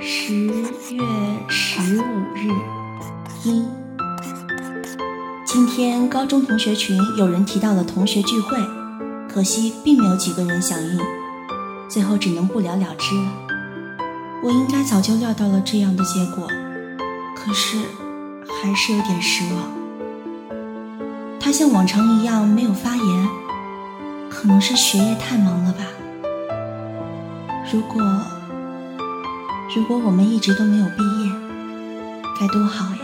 十月十五日，一。今天高中同学群有人提到了同学聚会，可惜并没有几个人响应，最后只能不了了之了。我应该早就料到了这样的结果，可是还是有点失望。他像往常一样没有发言，可能是学业太忙了吧。如果如果我们一直都没有毕业，该多好呀！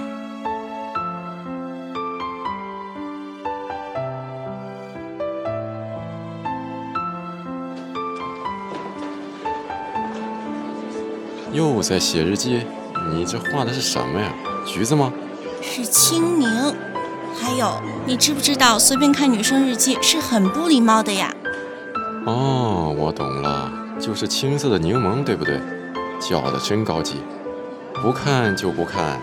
又在写日记？你这画的是什么呀？橘子吗？是清明。还有，你知不知道随便看女生日记是很不礼貌的呀？哦，我懂了，就是青色的柠檬，对不对？叫的真高级。不看就不看，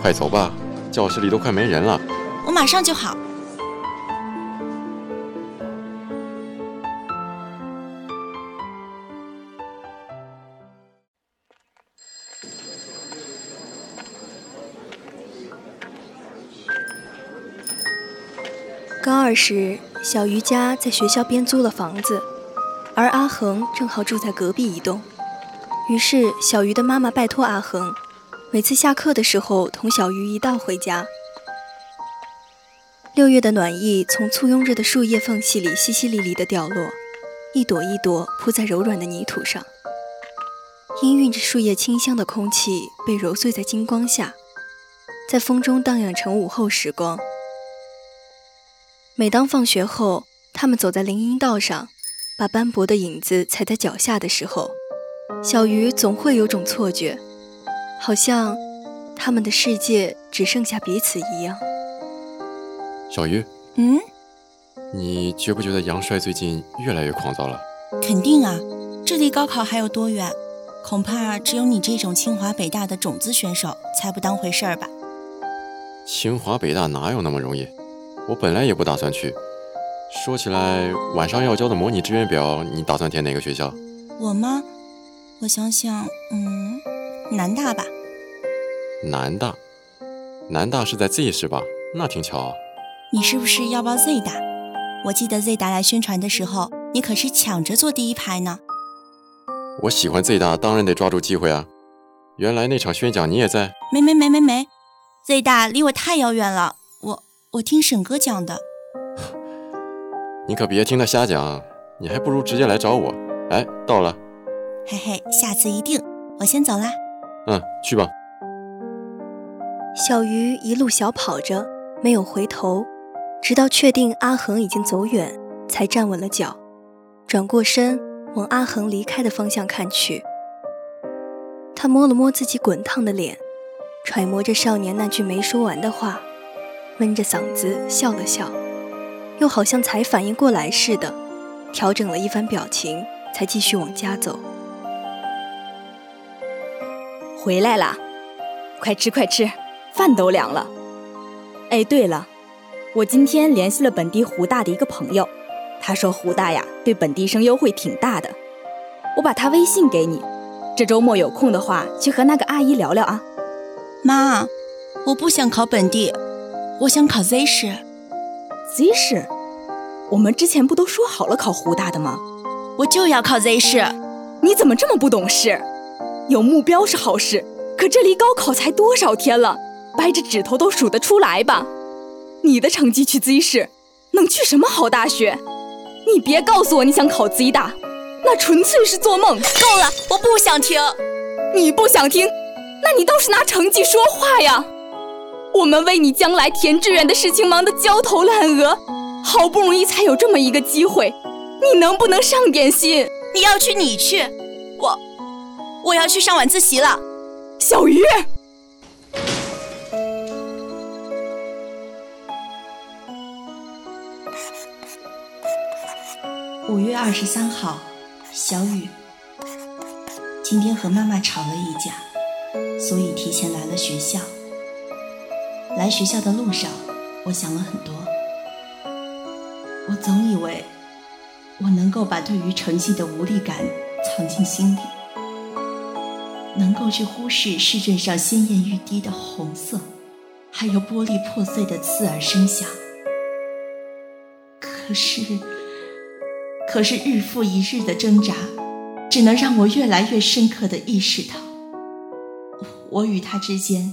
快走吧，教室里都快没人了。我马上就好。高二时，小鱼家在学校边租了房子，而阿恒正好住在隔壁一栋。于是，小鱼的妈妈拜托阿恒，每次下课的时候同小鱼一道回家。六月的暖意从簇拥着的树叶缝隙里淅淅沥沥地掉落，一朵一朵铺在柔软的泥土上。氤氲着树叶清香的空气被揉碎在金光下，在风中荡漾成午后时光。每当放学后，他们走在林荫道上，把斑驳的影子踩在脚下的时候，小鱼总会有种错觉，好像他们的世界只剩下彼此一样。小鱼，嗯，你觉不觉得杨帅最近越来越狂躁了？肯定啊，这离高考还有多远？恐怕只有你这种清华北大的种子选手才不当回事儿吧？清华北大哪有那么容易？我本来也不打算去。说起来，晚上要交的模拟志愿表，你打算填哪个学校？我吗？我想想，嗯，南大吧。南大，南大是在 Z 市吧？那挺巧啊。你是不是要报 Z 大？我记得 Z 大来宣传的时候，你可是抢着坐第一排呢。我喜欢 Z 大，当然得抓住机会啊。原来那场宣讲你也在？没没没没没，Z 大离我太遥远了。我听沈哥讲的，你可别听他瞎讲，你还不如直接来找我。哎，到了，嘿嘿，下次一定。我先走啦。嗯，去吧。小鱼一路小跑着，没有回头，直到确定阿恒已经走远，才站稳了脚，转过身往阿恒离开的方向看去。他摸了摸自己滚烫的脸，揣摩着少年那句没说完的话。闷着嗓子笑了笑，又好像才反应过来似的，调整了一番表情，才继续往家走。回来啦，快吃快吃，饭都凉了。哎，对了，我今天联系了本地湖大的一个朋友，他说湖大呀对本地生优惠挺大的，我把他微信给你，这周末有空的话去和那个阿姨聊聊啊。妈，我不想考本地。我想考 Z 市，Z 市，我们之前不都说好了考湖大的吗？我就要考 Z 市，你怎么这么不懂事？有目标是好事，可这离高考才多少天了，掰着指头都数得出来吧？你的成绩去 Z 市，能去什么好大学？你别告诉我你想考 Z 大，那纯粹是做梦。够了，我不想听。你不想听，那你倒是拿成绩说话呀！我们为你将来填志愿的事情忙得焦头烂额，好不容易才有这么一个机会，你能不能上点心？你要去你去，我我要去上晚自习了。小鱼，五月二十三号，小雨。今天和妈妈吵了一架，所以提前来了学校。来学校的路上，我想了很多。我总以为我能够把对于成绩的无力感藏进心里，能够去忽视试卷上鲜艳欲滴的红色，还有玻璃破碎的刺耳声响。可是，可是日复一日的挣扎，只能让我越来越深刻的意识到，我与他之间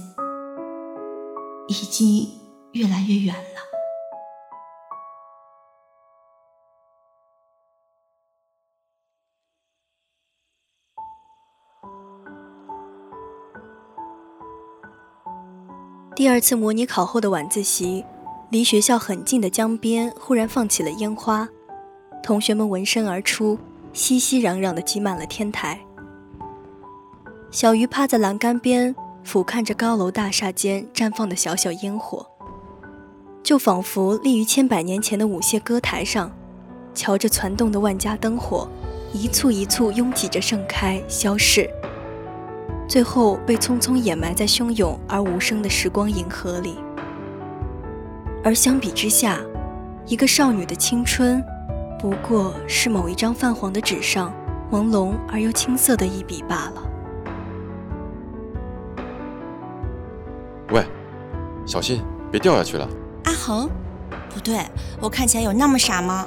已经越来越远了。第二次模拟考后的晚自习，离学校很近的江边忽然放起了烟花，同学们闻声而出，熙熙攘攘的挤满了天台。小鱼趴在栏杆边，俯瞰着高楼大厦间绽放的小小烟火，就仿佛立于千百年前的舞榭歌台上，瞧着攒动的万家灯火，一簇一簇拥挤着盛开消逝。最后被匆匆掩埋在汹涌而无声的时光银河里。而相比之下，一个少女的青春，不过是某一张泛黄的纸上朦胧而又青涩的一笔罢了。喂，小心别掉下去了。阿恒，不对，我看起来有那么傻吗？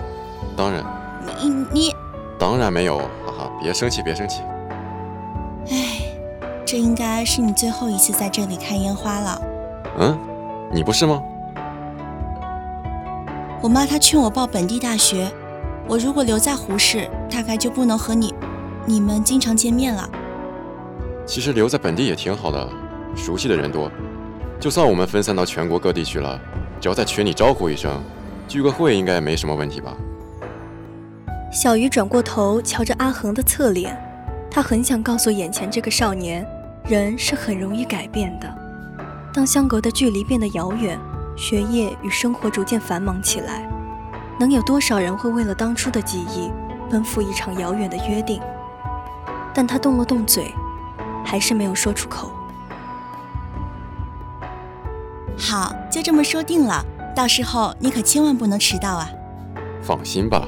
当然，你你，当然没有，哈哈，别生气，别生气。唉。这应该是你最后一次在这里看烟花了。嗯，你不是吗？我妈她劝我报本地大学，我如果留在胡市，大概就不能和你、你们经常见面了。其实留在本地也挺好的，熟悉的人多。就算我们分散到全国各地去了，只要在群里招呼一声，聚个会应该也没什么问题吧？小鱼转过头，瞧着阿恒的侧脸，他很想告诉眼前这个少年。人是很容易改变的。当相隔的距离变得遥远，学业与生活逐渐繁忙起来，能有多少人会为了当初的记忆，奔赴一场遥远的约定？但他动了动嘴，还是没有说出口。好，就这么说定了。到时候你可千万不能迟到啊！放心吧，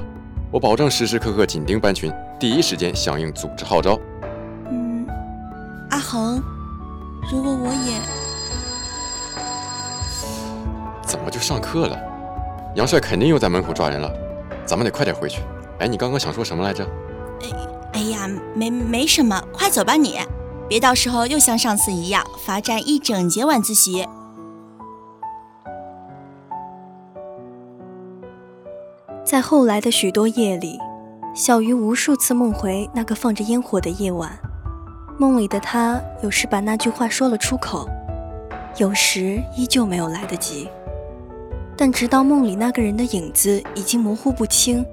我保证时时刻刻紧盯班群，第一时间响应组织号召。恒，如果我也……怎么就上课了？杨帅肯定又在门口抓人了，咱们得快点回去。哎，你刚刚想说什么来着？哎，哎呀，没没什么，快走吧你，别到时候又像上次一样罚站一整节晚自习。在后来的许多夜里，小鱼无数次梦回那个放着烟火的夜晚。梦里的他有时把那句话说了出口，有时依旧没有来得及。但直到梦里那个人的影子已经模糊不清，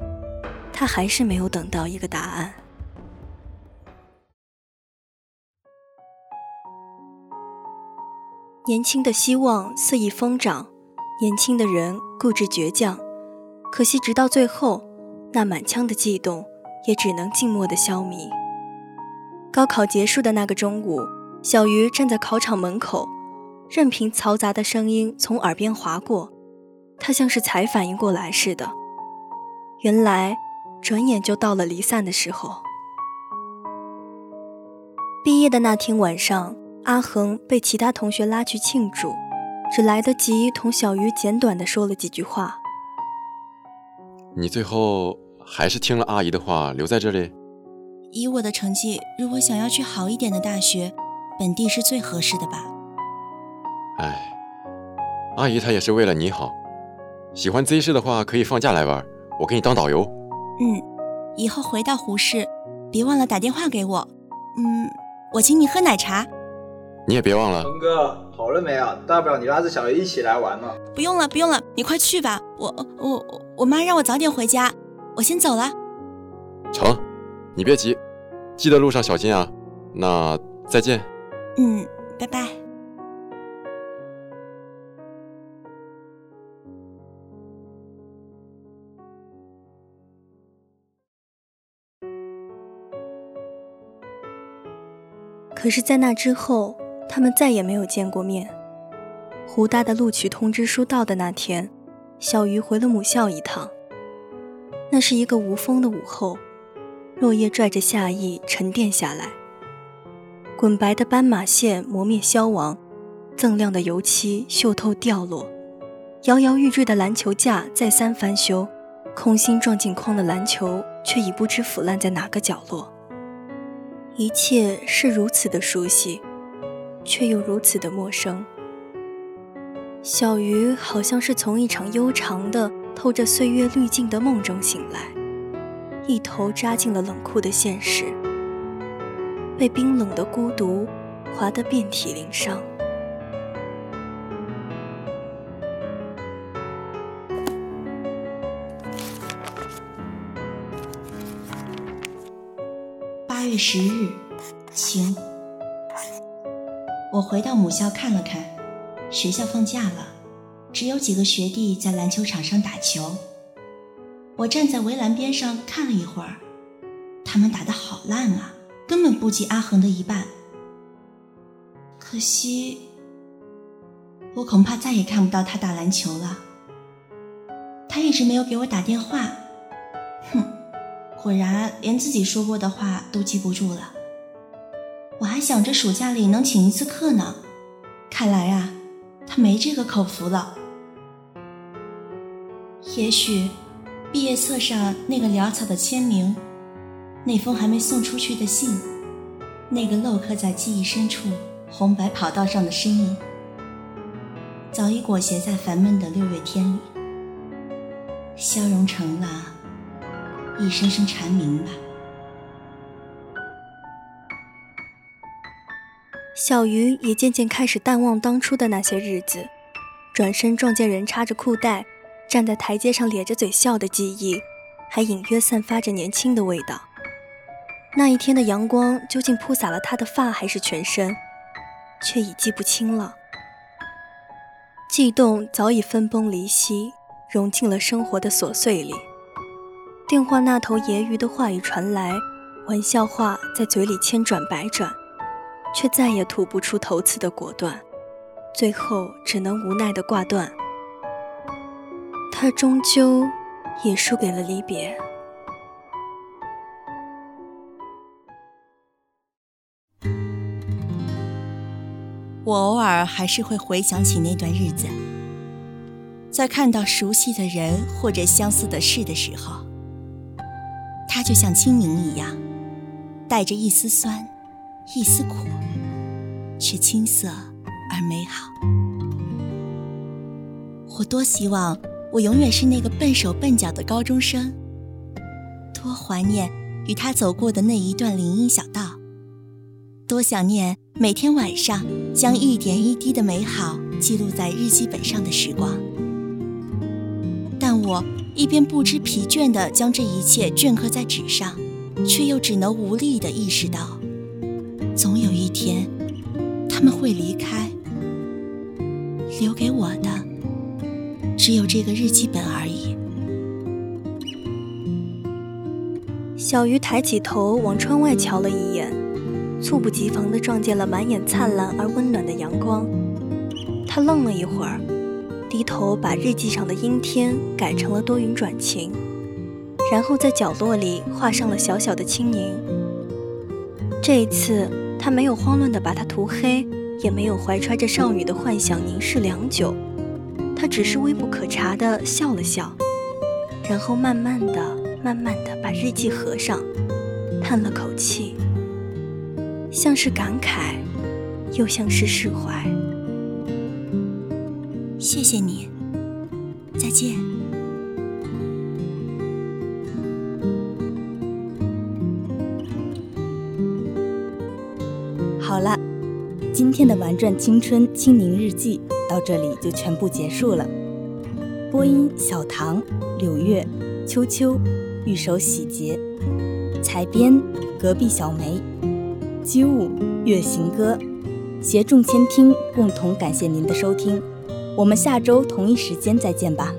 他还是没有等到一个答案。年轻的希望肆意疯长，年轻的人固执倔强，可惜直到最后，那满腔的悸动也只能静默的消弭。高考结束的那个中午，小鱼站在考场门口，任凭嘈杂的声音从耳边划过，他像是才反应过来似的。原来，转眼就到了离散的时候。毕业的那天晚上，阿恒被其他同学拉去庆祝，只来得及同小鱼简短的说了几句话。你最后还是听了阿姨的话，留在这里。以我的成绩，如果想要去好一点的大学，本地是最合适的吧。哎，阿姨她也是为了你好。喜欢 Z 市的话，可以放假来玩，我给你当导游。嗯，以后回到胡市，别忘了打电话给我。嗯，我请你喝奶茶。你也别忘了。峰哥，好了没啊？大不了你拉着小鱼一起来玩嘛。不用了，不用了，你快去吧。我我我妈让我早点回家，我先走了。成。你别急，记得路上小心啊。那再见。嗯，拜拜。可是，在那之后，他们再也没有见过面。湖大的录取通知书到的那天，小鱼回了母校一趟。那是一个无风的午后。落叶拽着夏意沉淀下来，滚白的斑马线磨灭消亡，锃亮的油漆锈透掉落，摇摇欲坠的篮球架再三翻修，空心撞进框的篮球却已不知腐烂在哪个角落。一切是如此的熟悉，却又如此的陌生。小鱼好像是从一场悠长的、透着岁月滤镜的梦中醒来，一头扎进了冷酷的现实，被冰冷的孤独划得遍体鳞伤。八月十日，晴。我回到母校看了看。学校放假了，只有几个学弟在篮球场上打球。我站在围栏边上看了一会儿，他们打得好烂啊，根本不及阿恒的一半。可惜，我恐怕再也看不到他打篮球了。他一直没有给我打电话，哼，果然连自己说过的话都记不住了。我还想着暑假里能请一次课呢，看来啊。他没这个口福了。也许，毕业册上那个潦草的签名，那封还没送出去的信，那个镂刻在记忆深处红白跑道上的身影，早已裹挟在烦闷的六月天里，消融成了一声声蝉鸣吧。小鱼也渐渐开始淡忘当初的那些日子，转身撞见人插着裤带，站在台阶上咧着嘴笑的记忆，还隐约散发着年轻的味道。那一天的阳光究竟铺洒了他的发还是全身，却已记不清了。悸动早已分崩离析，融进了生活的琐碎里。电话那头揶揄的话语传来，玩笑话在嘴里千转百转。却再也吐不出头次的果断，最后只能无奈的挂断。他终究也输给了离别。我偶尔还是会回想起那段日子，在看到熟悉的人或者相似的事的时候，它就像清明一样，带着一丝酸。一丝苦，却青涩而美好。我多希望我永远是那个笨手笨脚的高中生，多怀念与他走过的那一段林荫小道，多想念每天晚上将一点一滴的美好记录在日记本上的时光。但我一边不知疲倦地将这一切镌刻在纸上，却又只能无力地意识到。总有一天，他们会离开，留给我的只有这个日记本而已。小鱼抬起头往窗外瞧了一眼，猝不及防地撞见了满眼灿烂而温暖的阳光。他愣了一会儿，低头把日记上的阴天改成了多云转晴，然后在角落里画上了小小的青柠。这一次。他没有慌乱地把它涂黑，也没有怀揣着少女的幻想凝视良久，他只是微不可察地笑了笑，然后慢慢的、慢慢的把日记合上，叹了口气，像是感慨，又像是释怀。谢谢你，再见。今天的《玩转青春青柠日记》到这里就全部结束了。播音：小唐、柳月、秋秋、玉手洗洁，采编：隔壁小梅，机务：月行歌，携众千听共同感谢您的收听。我们下周同一时间再见吧。